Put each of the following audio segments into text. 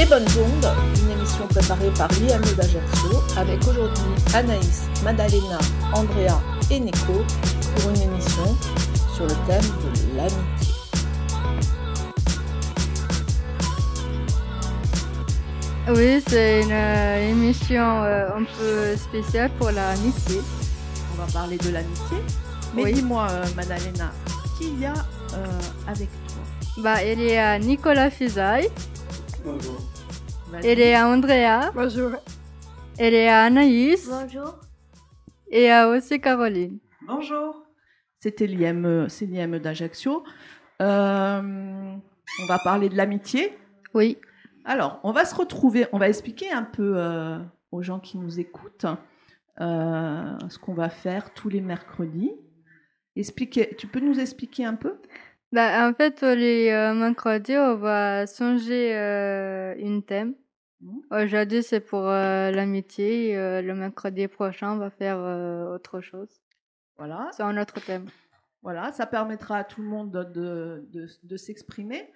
Les Bonnes Ondes, une émission préparée par l'IME d'Ajaccio avec aujourd'hui Anaïs, Madalena, Andrea et Nico pour une émission sur le thème de l'amitié. Oui, c'est une euh, émission euh, un peu spéciale pour l'amitié. On va parler de l'amitié. Mais Oui. dis-moi, euh, Madalena, qui y a euh, avec toi? Bah, il y a Nicolas Fizaï, Vas-y. il y a Andrea, Bonjour. il y a Anaïs Bonjour. et a aussi Caroline. Bonjour. C'était c'est l'IME d'Ajaccio. Euh, on va parler de l'amitié. Oui, Alors, on va se retrouver, on va expliquer un peu euh, aux gens qui nous écoutent euh, ce qu'on va faire tous les mercredis. Expliquer, tu peux nous expliquer un peu? Bah, en fait, les euh, mercredis, on va changer euh, une thème. Mhm. Aujourd'hui, c'est pour euh, l'amitié. euh, le mercredi prochain, on va faire euh, autre chose. Voilà, C'est un autre thème. voilà, ça permettra à tout le monde de, de, de- de s'exprimer.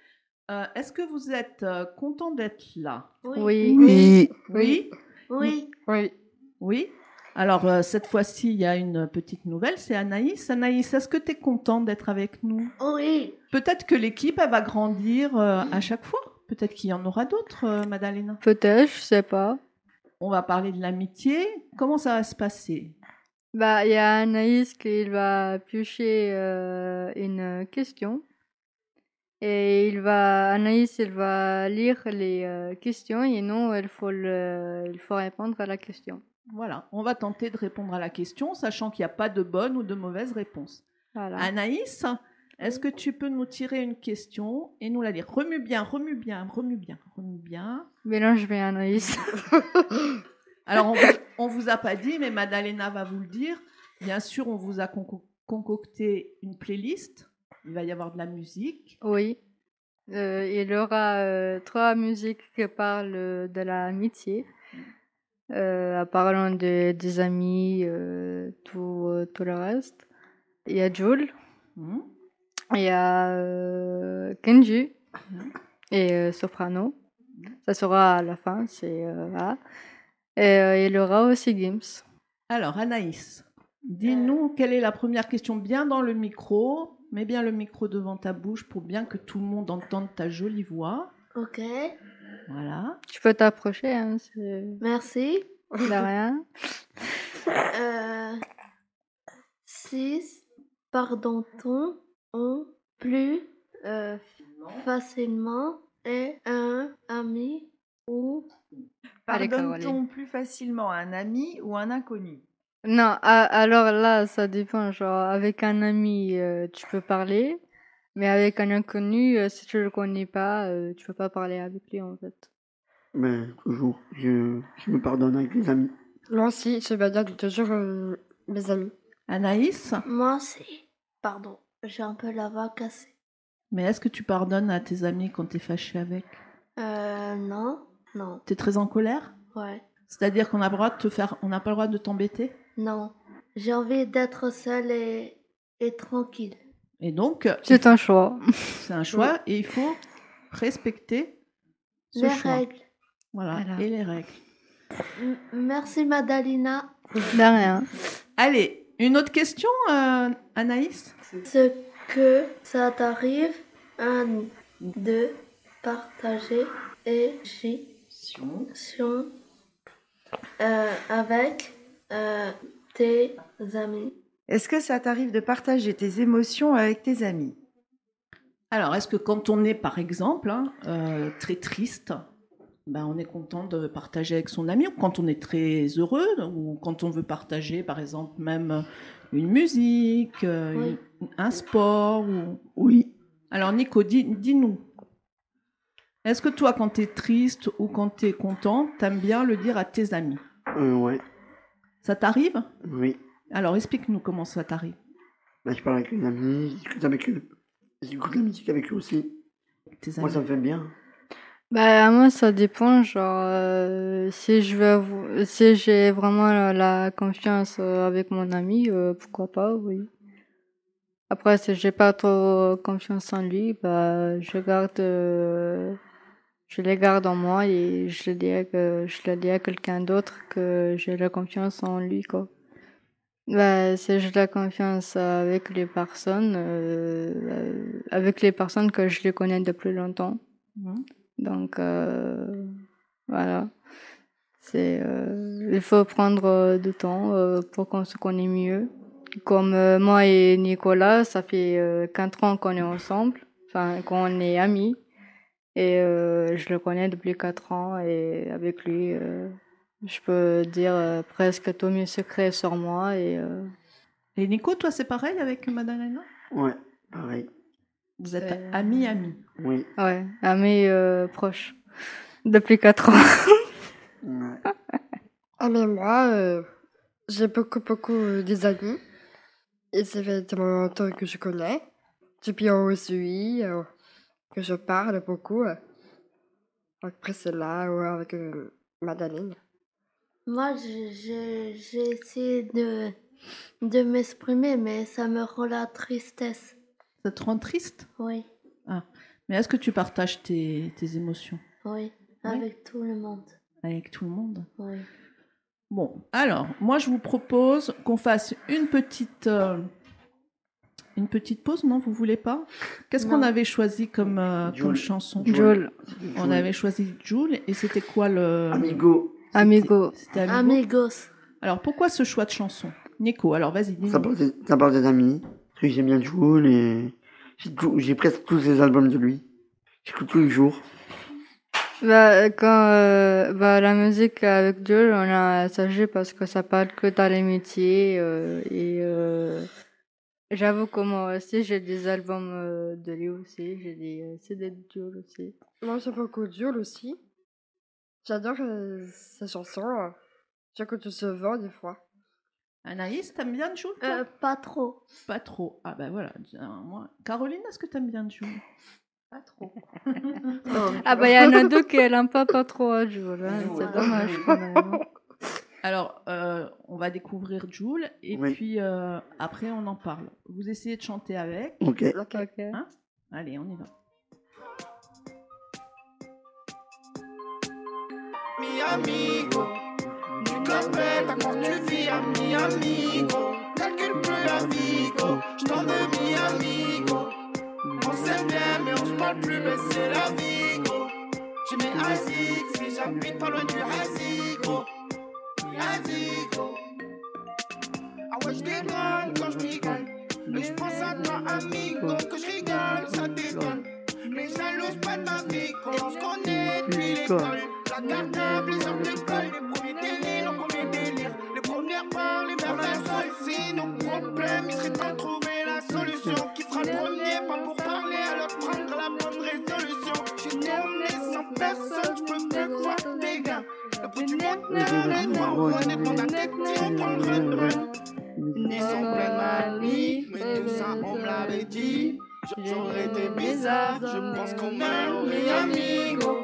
Euh, Est-ce que vous êtes euh, content d'être là? Oui. Oui. Oui. Oui. Oui. Alors, euh, cette fois-ci, il y a une petite nouvelle, c'est Anaïs. Anaïs, est-ce que tu es contente d'être avec nous? Oui. Peut-être que l'équipe, elle va grandir euh, à chaque fois. Peut-être qu'il y en aura d'autres, euh, Madalena. Peut-être, je sais pas. On va parler de l'amitié. Comment ça va se passer? Bah, il y a Anaïs qui va piocher euh, une question. Et il va, Anaïs, il va lire les euh, questions et nous, il faut, le, il faut répondre à la question. Voilà, on va tenter de répondre à la question, sachant qu'il n'y a pas de bonne ou de mauvaise réponse. Voilà. Anaïs, est-ce que tu peux nous tirer une question et nous la lire? Remue bien, remue bien, remue bien, remue bien. Mélange bien Anaïs. Alors, on, vous- on vous a pas dit, mais Madalena va vous le dire. Bien sûr, on vous a conco- concocté une playlist. Il va y avoir de la musique. oui. Euh, il y aura euh, trois musiques qui parlent de l'amitié. Euh, en parlant de, des amis, euh, tout, euh, tout le reste. Il y a Jules. Hmm. Il y a euh, Kenji Mhm. et euh, Soprano. Ça sera à la fin, c'est euh, voilà. Et euh, il y aura aussi Gims. Alors, Anaïs, dis-nous quelle est la première question bien dans le micro. Mets bien le micro devant ta bouche pour bien que tout le monde entende ta jolie voix. Ok. Voilà. Tu peux t'approcher, hein, Merci. de rien. Euh, six pardon-t-on on plus euh, facilement et un ami ou Pardonne-t-on plus facilement un ami ou un inconnu? Non, alors là, ça dépend. Genre, avec un ami, euh, tu peux parler. Mais avec un inconnu, euh, si tu le connais pas, euh, tu peux pas parler avec lui, en fait. Mais toujours, je, je me pardonne avec les amis. Moi aussi, je vais dire toujours euh, mes amis. Anaïs, moi c'est pardon j'ai un peu la voix cassée. Mais est-ce que tu pardonnes à tes amis quand tu es fâché avec? Euh, non non. Tu es très en colère? Ouais. C'est-à-dire qu'on a le droit de te faire, on n'a pas le droit de t'embêter? Non. J'ai envie d'être seule et, et tranquille Et donc, C'est un choix. c'est un choix et il faut respecter ce les choix. règles Voilà, Voilà. et les règles. M- merci Madalina De rien. Allez, une autre question, euh, Anaïs? Ce que ça t'arrive un de partager et émotions euh, avec euh, tes amis. Est-ce que ça t'arrive de partager tes émotions avec tes amis? Alors, est-ce que quand on est, par exemple, hein, euh, très triste, ben, on est content de partager avec son ami, ou quand on est très heureux, ou quand on veut partager, par exemple, même une musique, euh, Oui. une- un sport, ou... oui. Alors, Nico, dis- dis-nous. est-ce que toi, quand tu es triste ou quand tu es content, t'aimes bien le dire à tes amis? Euh, ouais, Ça t'arrive? Oui. Alors, explique-nous comment ça t'arrive. Là, je parle avec les amis, je discute avec eux. J'écoute la musique avec eux aussi. Tes Moi, amis. ça me fait bien. Bah, moi, ça dépend. Genre, euh, si je veux, si j'ai vraiment la, la confiance euh, avec mon ami, euh, pourquoi pas, oui. Après, si j'ai pas trop confiance en lui, bah, je garde, euh, je les garde en moi et je le dis à, que, je le dis à quelqu'un d'autre que j'ai la confiance en lui, quoi. Bah, c'est j'ai la confiance avec les personnes, euh, euh, avec les personnes que je les connais depuis longtemps. Mhm. Donc, euh, voilà. C'est, euh, il faut prendre euh, du temps euh, pour qu'on se connaisse mieux. Comme euh, moi et Nicolas, ça fait euh, quatre ans qu'on est ensemble, enfin qu'on est amis. Et euh, je le connais depuis quatre ans et avec lui, euh, je peux dire euh, presque tous mes secrets sur moi. Et, euh, Et Nico, toi, c'est pareil avec Madalena Ouais, pareil. Vous êtes C'est- amis, amis. Oui. ouais, amis euh, proches depuis quatre ans. Ouais. Ah, mais moi, euh, j'ai beaucoup, beaucoup euh, des amis. Et ça fait tellement longtemps que je connais. Depuis aussi, euh, que je parle beaucoup. euh, avec Priscilla ou avec euh, Madeleine. Moi, je- je- j'ai essayé de, de m'exprimer, mais ça me rend la tristesse. Ça te rend triste? Oui, Mais est-ce que tu partages tes, tes émotions? Oui, Oui. avec tout le monde. avec tout le monde? Oui. Bon, alors, moi, je vous propose qu'on fasse une petite, euh, une petite pause, non Vous voulez pas? Qu'est-ce qu'on Non. avait choisi comme, euh, comme chanson? Joule, On avait choisi Joule, et c'était quoi le... Amigo. C'était- Amigo. C'était Amigo. Amigos. Alors, pourquoi ce choix de chanson? Nico, alors vas-y, Ça parle, des, ça parle des amis. Parce que j'aime bien Jules et j'ai tout- j'ai presque tous les albums de lui. J'écoute tous les jours. Bah, quand euh, bah, la musique avec Joel, on a sagé parce que ça parle que dans les métiers. euh, et euh, j'avoue que moi aussi, j'ai des albums euh, de lui aussi. J'ai des euh, CD de Joel aussi. Moi, j'aime beaucoup Jules aussi. J'adore euh, ces chansons. euh. J'écoute souvent des fois. Anaïs, t'aimes bien Joule toi? Euh, pas trop. Pas trop. Ah ben voilà, tiens, moi. Caroline, est-ce que t'aimes bien Joule Pas trop. Ah bah, il y en a deux qui n'aiment pas, pas trop à hein, Ouais. C'est dommage quand même. hein. Alors, euh, on va découvrir Joule, et Oui. puis euh, après, on en parle. Vous essayez de chanter avec. Ok. Ok. Ok. Allez, on y va. Mi amigo. Du copette à quand tu vis à mi amigo. Calcule plus à Vigo, je t'en veux mi amigo. On s'aime bien, mais on se parle plus, mais c'est la vie, gros. J'ai mes asics, si j'habite pas loin du Hazigo. Hazigo. Ah ouais, je quand je. Mais je pense à toi, amigo, que je rigole, ça déconne. Mais jalouse pas ma vie, qu'on se connaît depuis l'école. La cartable, les heures d'école, les premiers délires, les premiers délires. Les premières barres, les sol. Si nos problèmes, il serait temps de trouver la solution. Qui fera le premier, pas pour parler, alors prendre la bonne résolution? J'ai tourné sans personne, je peux plus voir des gars. Le bout du monde, honnêtement, honnêtement, d'un on prend le run run. Ils sont pleins de manie, mais tout ça on me l'avait dit. J'aurais été bizarre, je pense qu'on meurt, mi amigo.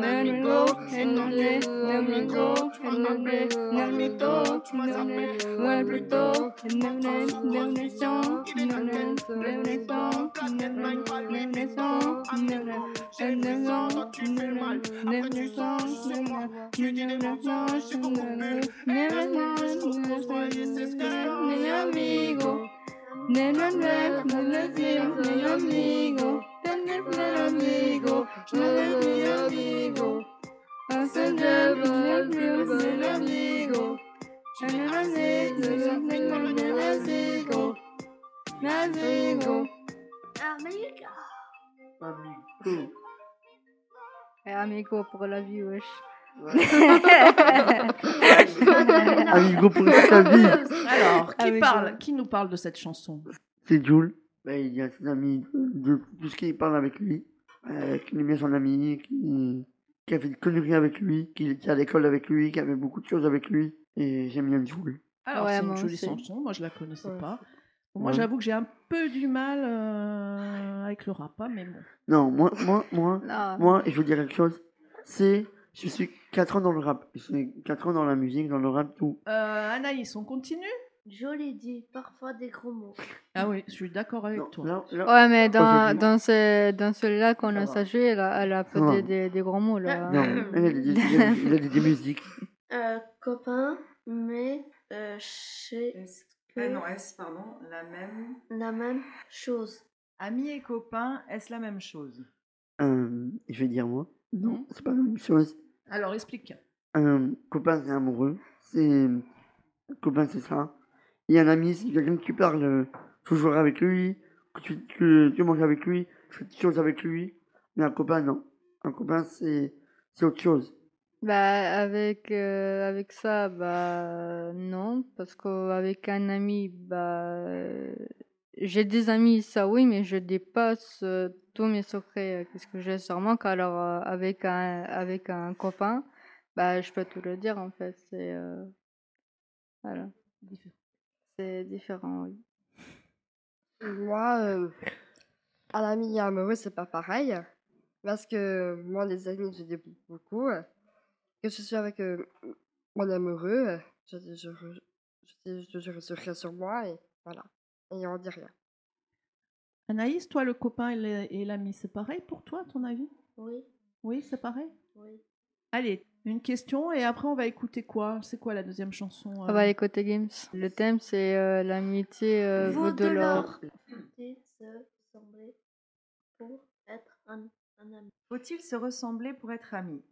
let me go. Et dans les, let me go. Tu m'as appelé, let me go. Tu m'as appelé, ouais, plutôt. Révolution, il est la tête, révolution. Planète Mind, pas Louis Vuitton. Amigo, j'ai le sang, toi tu fais le mal. Après tu sens sur moi, tu dis des mensonges, j'ai beaucoup bu. Mais maintenant, je trouve qu'on se voyait, c'est ce que je pense. Mi amigo. Nel nel film, mi amigo. Nel nel amigo, je t'en veux mi amigo. Un seul nel nel film, mi amigo. Amigo, nel amigo. Amigo. Amigo. Amigo. Et amigo pour la vie, wesh. Amigo pour la vie. Alors, qui parle Qui nous parle de cette chanson? C'est Jules. Ben, il y a ses amis, de, de tout ce qu'il parle avec lui. Euh, qui aime bien son ami, qui, qui a fait des conneries avec lui, qui était à l'école avec lui, qui avait beaucoup de choses avec lui. Et j'aime bien Jules. Alors, Ouais, c'est une jolie chanson. Moi, je la connaissais Ouais. pas. Moi, Ouais. j'avoue que j'ai un peu du mal euh, avec le rap, hein, mais bon. Non, moi, moi, moi, moi, et je veux dire quelque chose, c'est, je suis 4 ans dans le rap. Je suis 4 ans dans la musique, dans le rap, tout. Euh, Anaïs, on continue? Joli dit, parfois des gros mots. Ah oui, je suis d'accord avec Non, toi. là, là, Ouais, mais dans, dans, ce, dans celui-là qu'on a salué, elle a, elle a fait des, des, des gros mots là. non, elle a dit, des musiques. Euh, copain, mais euh, chez Est-ce- que ah non, est-ce, pardon, la même. la même chose. Amis et copains, est-ce la même chose? Euh, je vais dire moi. Non, c'est pas la même chose. Alors, explique. Un copain, c'est amoureux. C'est. Copain, c'est ça. Et un ami, c'est quelqu'un que tu parles euh, toujours avec lui, que tu, tu manges avec lui, tu fais des choses avec lui. Mais un copain, non. Un copain, c'est c'est autre chose. Bah, avec, euh, avec ça, bah, non, parce qu'avec un ami, bah, euh, j'ai des amis, ça oui, mais je dépasse tous mes secrets, qu'est-ce que j'ai sur moi, alors avec un, avec un copain, bah, je peux tout le dire en fait, c'est, voilà, c'est différent, oui. Moi, euh, ami et un amoureux, c'est pas pareil. Parce que moi, les amis, je dis beaucoup. Que je suis avec euh, mon amoureux, je dis, je, je, je, sur moi et voilà. Et on dit rien. Anaïs, toi, le copain et l'ami, c'est pareil pour toi, à ton avis? Oui, Oui, c'est pareil? Oui. Allez, une question et après, on va écouter quoi? C'est quoi la deuxième chanson On euh? va écouter Games. Le thème, c'est euh, l'amitié euh, vaut de l'or. Faut-il se ressembler pour être un, un ami? Faut-il se ressembler pour être amis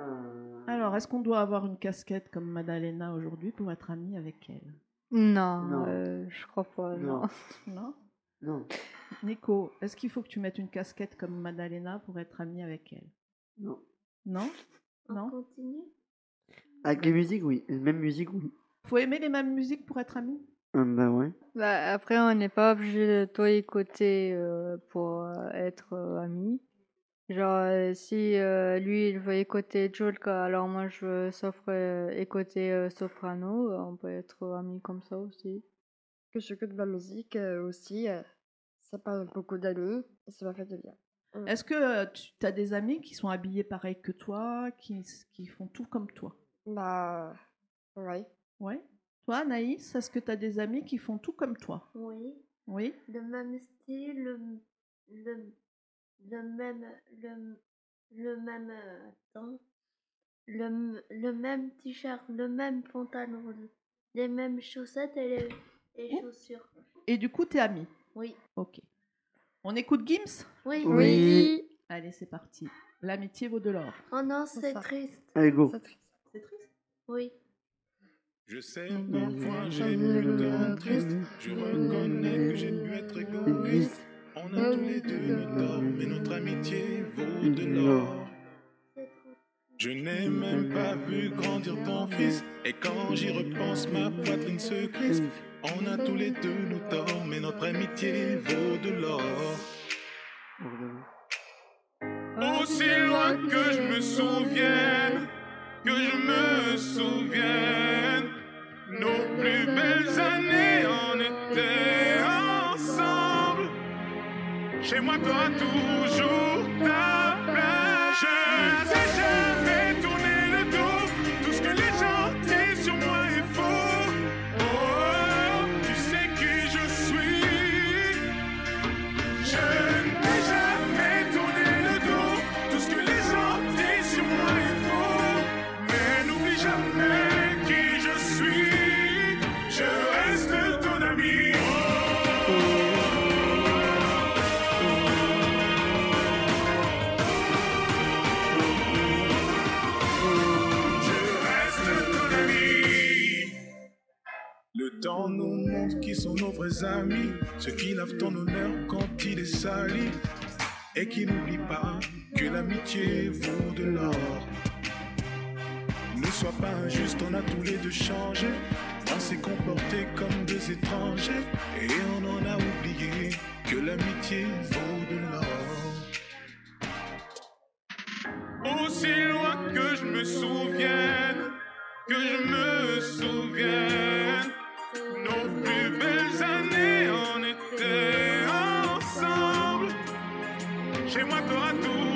Euh, Alors, est-ce qu'on doit avoir une casquette comme Madalena aujourd'hui pour être ami avec elle? Non, Non. euh, je crois pas, non. Non. Non? Non. Nico, est-ce qu'il faut que tu mettes une casquette comme Madalena pour être ami avec elle? Non. Non? On Non? continue? Avec les musiques, oui. Les mêmes musiques, oui. Faut aimer les mêmes musiques pour être ami Euh, bah ouais. Bah, après, on n'est pas obligé de tout écouter euh, pour euh, être euh, amis. Genre, euh, si euh, lui, il veut écouter Julka, alors moi, je veux euh, écouter euh, Soprano, on peut être amis comme ça aussi. Que j'écoute de la musique euh, aussi. euh, ça parle beaucoup d'amis et ça m'a fait du bien. Est-ce que euh, tu as des amis qui sont habillés pareil que toi, qui, qui font tout comme toi? Bah, ouais. Ouais Toi, Anaïs, est-ce que tu as des amis qui font tout comme toi? Oui. Oui Le même style, le, le, le même, le, le même euh, attends, le, le même t-shirt, le même pantalon, les mêmes chaussettes et les et chaussures. Et du coup, t'es amis? Oui. Ok. On écoute Gims Oui. Oui. Allez, c'est parti. L'amitié vaut de l'or. Oh non, c'est ça. triste. Allez, go. C'est triste. Oui. Je sais, parfois j'ai pu te rendre triste. Je reconnais que j'ai pu être égoïste. On a tous les deux eu tort, mais notre amitié vaut de l'or. Je n'ai même pas vu grandir ton fils. Et quand j'y repense, ma poitrine se crispe. On a tous les deux nos torts, mais notre amitié vaut de l'or. Aussi loin que je me souvienne, que je me souvienne, nos plus belles années, on était ensemble. Chez moi, toi, toujours amis, ceux qui lavent ton honneur quand il est sali, et qui n'oublient pas que l'amitié vaut de l'or. Ne sois pas injuste, on a tous les deux changé. On s'est comporté comme deux étrangers, et on en a oublié que l'amitié vaut de l'or. Aussi loin que je me souvienne, que je me souvienne. Chez moi, t'auras toujours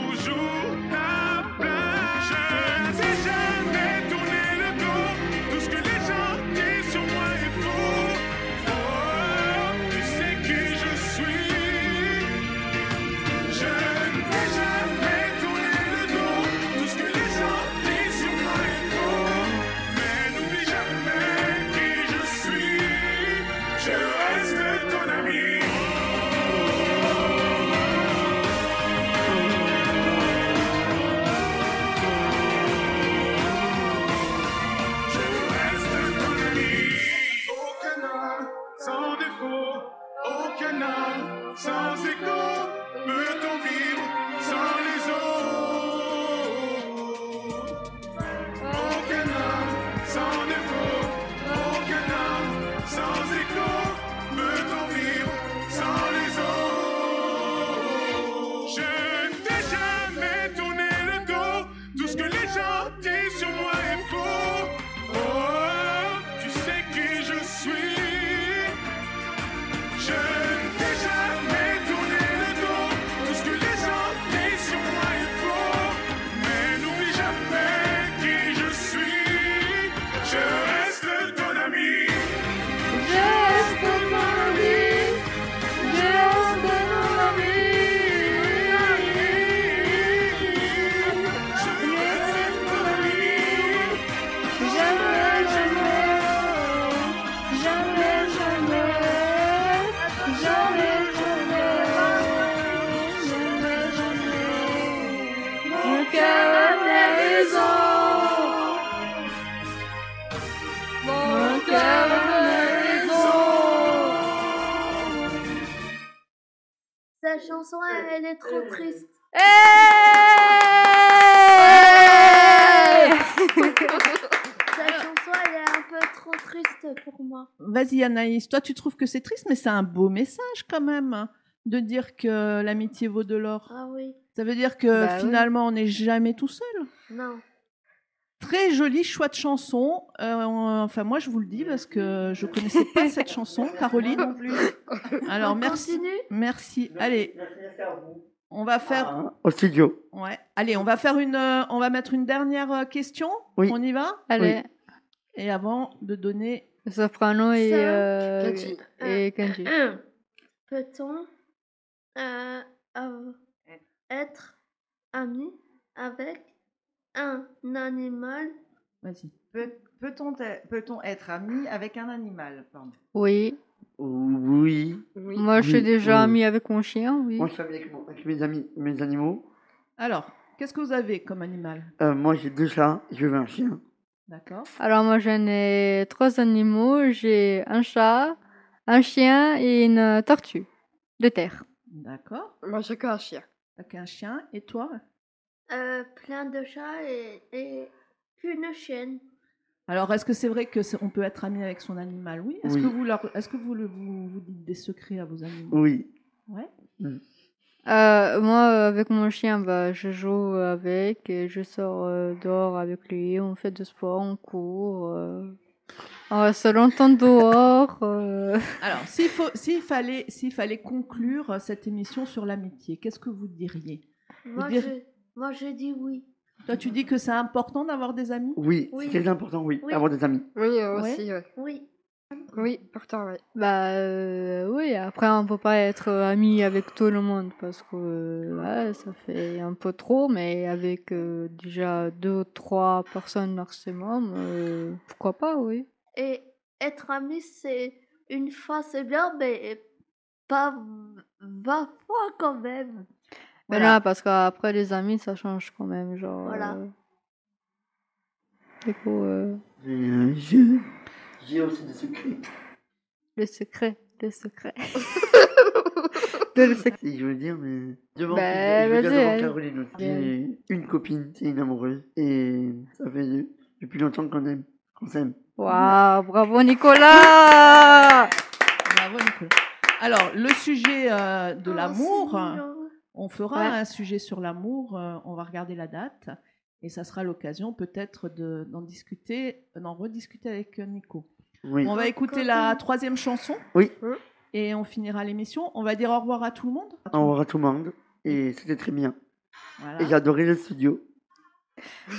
Anaïs, toi tu trouves que c'est triste, mais c'est un beau message quand même hein, de dire que l'amitié vaut de l'or. Ah oui, Ça veut dire que Bah oui. finalement on n'est jamais tout seul. non. Très joli choix de chanson. Euh, enfin moi je vous le dis parce que je connaissais pas cette chanson, Caroline non plus. Alors On merci, continue? Merci. Allez, on va faire. Ah, Au studio. Ouais. Allez, on va faire une. euh, on va mettre une dernière euh, question. Oui. On y va? Allez, Et avant de donner. Soprano et, euh, Kenji. et Kenji. Peut-on euh, être ami avec un animal? Vas-y. Peut- Peut-on être- peut-on être ami avec un animal? Pardon. Oui. Oui. Oui. Moi, je suis Oui, déjà oui. amie avec mon chien, oui. Moi, je suis avec, mon- avec mes amis, mes animaux. Alors, qu'est-ce que vous avez comme animal? Euh, moi, j'ai deux chats. Je veux un chien. D'accord. Alors, moi, j'en ai trois animaux. J'ai un chat, un chien et une tortue de terre. D'accord. Moi, j'ai qu'un chien. T'as qu'un chien. Et toi? Euh, plein de chats et, et qu'une chienne. Alors, est-ce que c'est vrai que on peut être ami avec son animal? Oui. Est-ce Oui. que vous leur, est-ce que vous, le- vous vous dites des secrets à vos animaux? Oui. Ouais. Euh, moi, euh, avec mon chien, bah, je joue avec, et je sors euh, dehors avec lui, on fait du sport, on court, euh, on reste longtemps dehors. euh. Alors, s'il faut, s'il fallait, s'il fallait conclure cette émission sur l'amitié, qu'est-ce que vous diriez? Moi, dire- je, moi, je dis oui. Toi, tu dis que c'est important d'avoir des amis? Oui. Oui. C'est très important, oui. Oui. Avoir des amis. Oui, euh, aussi, ouais. Oui. Oui, pourtant, oui. Bah euh, oui, après on peut pas être ami avec tout le monde parce que euh, ouais, ça fait un peu trop, mais avec euh, déjà deux, trois personnes maximum, euh, pourquoi pas, oui. Et être ami, c'est une fois, c'est bien, mais pas 20 fois quand même. Mais Voilà. là, parce qu'après les amis, ça change quand même, genre. Voilà. euh, Du coup, je- J'ai aussi des secrets. le secret, le secret. de le secret. Si je veux dire, mais. Devant, Bah, je veux dire vas-y, devant allez. Caroline aussi. J'ai une copine, c'est une amoureuse. Et ça fait depuis longtemps qu'on aime. Qu'on s'aime. Waouh, bravo Nicolas Bravo, Nicolas. Alors, le sujet euh, de Oh, l'amour, on fera Ouais. un sujet sur l'amour, euh, on va regarder la date. Et ça sera l'occasion peut-être de- d'en discuter, d'en rediscuter avec euh, Nico. Oui. On va écouter la troisième chanson. Oui. Et on finira l'émission. On va dire au revoir à tout le monde. Au revoir à tout le monde. Et c'était très bien. Voilà. Et j'ai adoré le studio.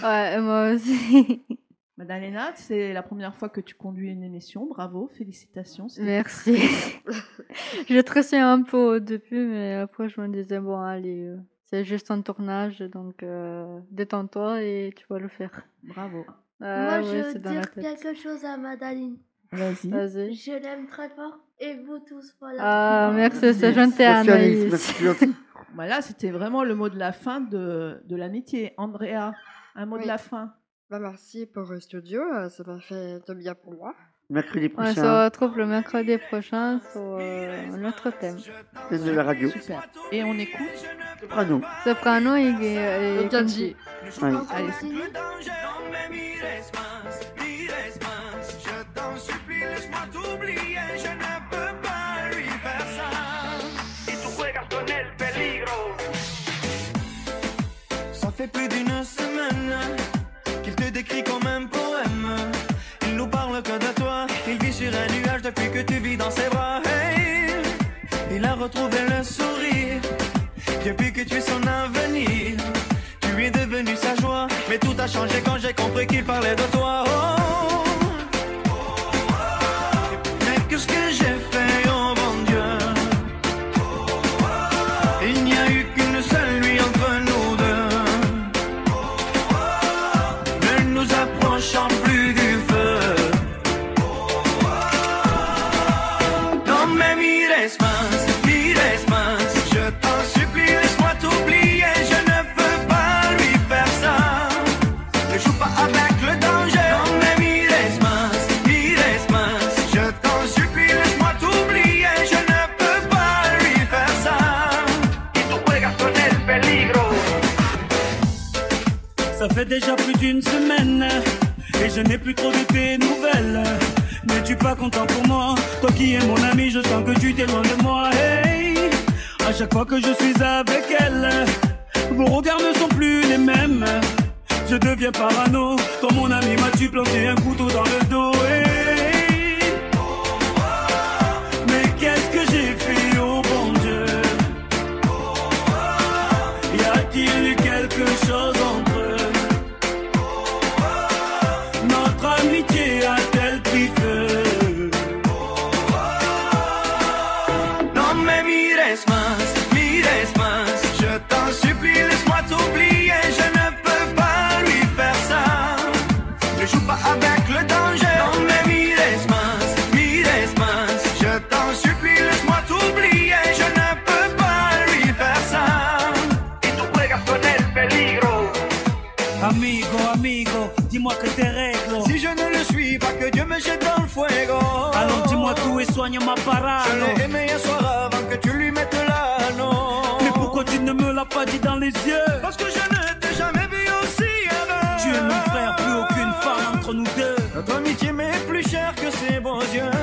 Ouais, moi aussi. Madalena, c'est la première fois que tu conduis une émission. Bravo, félicitations. Merci. je stressais un peu au début, mais après je me disais, bon, allez, euh, c'est juste un tournage, donc euh, détends-toi et tu vas le faire. Bravo. Ah Moi, ouais, je veux dire quelque chose à Madaline. Vas-y. Vas-y. Je l'aime très fort et vous tous, voilà. Ah, merci, c'est gentil, Merci, Anaïs. Voilà, c'était vraiment le mot de la fin de, de l'amitié. Andrea, un mot de la fin. Bah, merci pour le studio, euh, ça m'a fait de bien pour moi. Mercredi On se prochain, retrouve le mercredi prochain sur euh, un autre thème. thème de la radio. Super. Et on écoute. Soprano. Soprano et, et, Et. Ouais. Allez. Ça fait plus d'une semaine qu'il te décrit comme dans ses bras. Il a retrouvé le sourire depuis que tu es son avenir. Tu es devenu sa joie, mais tout a changé quand j'ai compris qu'il parlait de toi. Oh, déjà plus d'une semaine et je n'ai plus trop de tes nouvelles. N'es-tu pas content pour moi? Toi qui es mon ami, je sens que tu t'éloignes de moi. Hey, à chaque fois que je suis avec elle, vos regards ne sont plus les mêmes. Je deviens parano. Toi, mon ami, m'as-tu planté un couteau dans le dos? Notre amitié a-t-elle m'a Je l'ai aimé hier soir avant que tu lui mettes l'anneau. Mais pourquoi tu ne me l'as pas dit dans les yeux? Parce que je ne t'ai jamais vu aussi avant. Tu es mon frère, plus aucune femme entre nous deux. Notre amitié m'est plus chère que ses beaux yeux.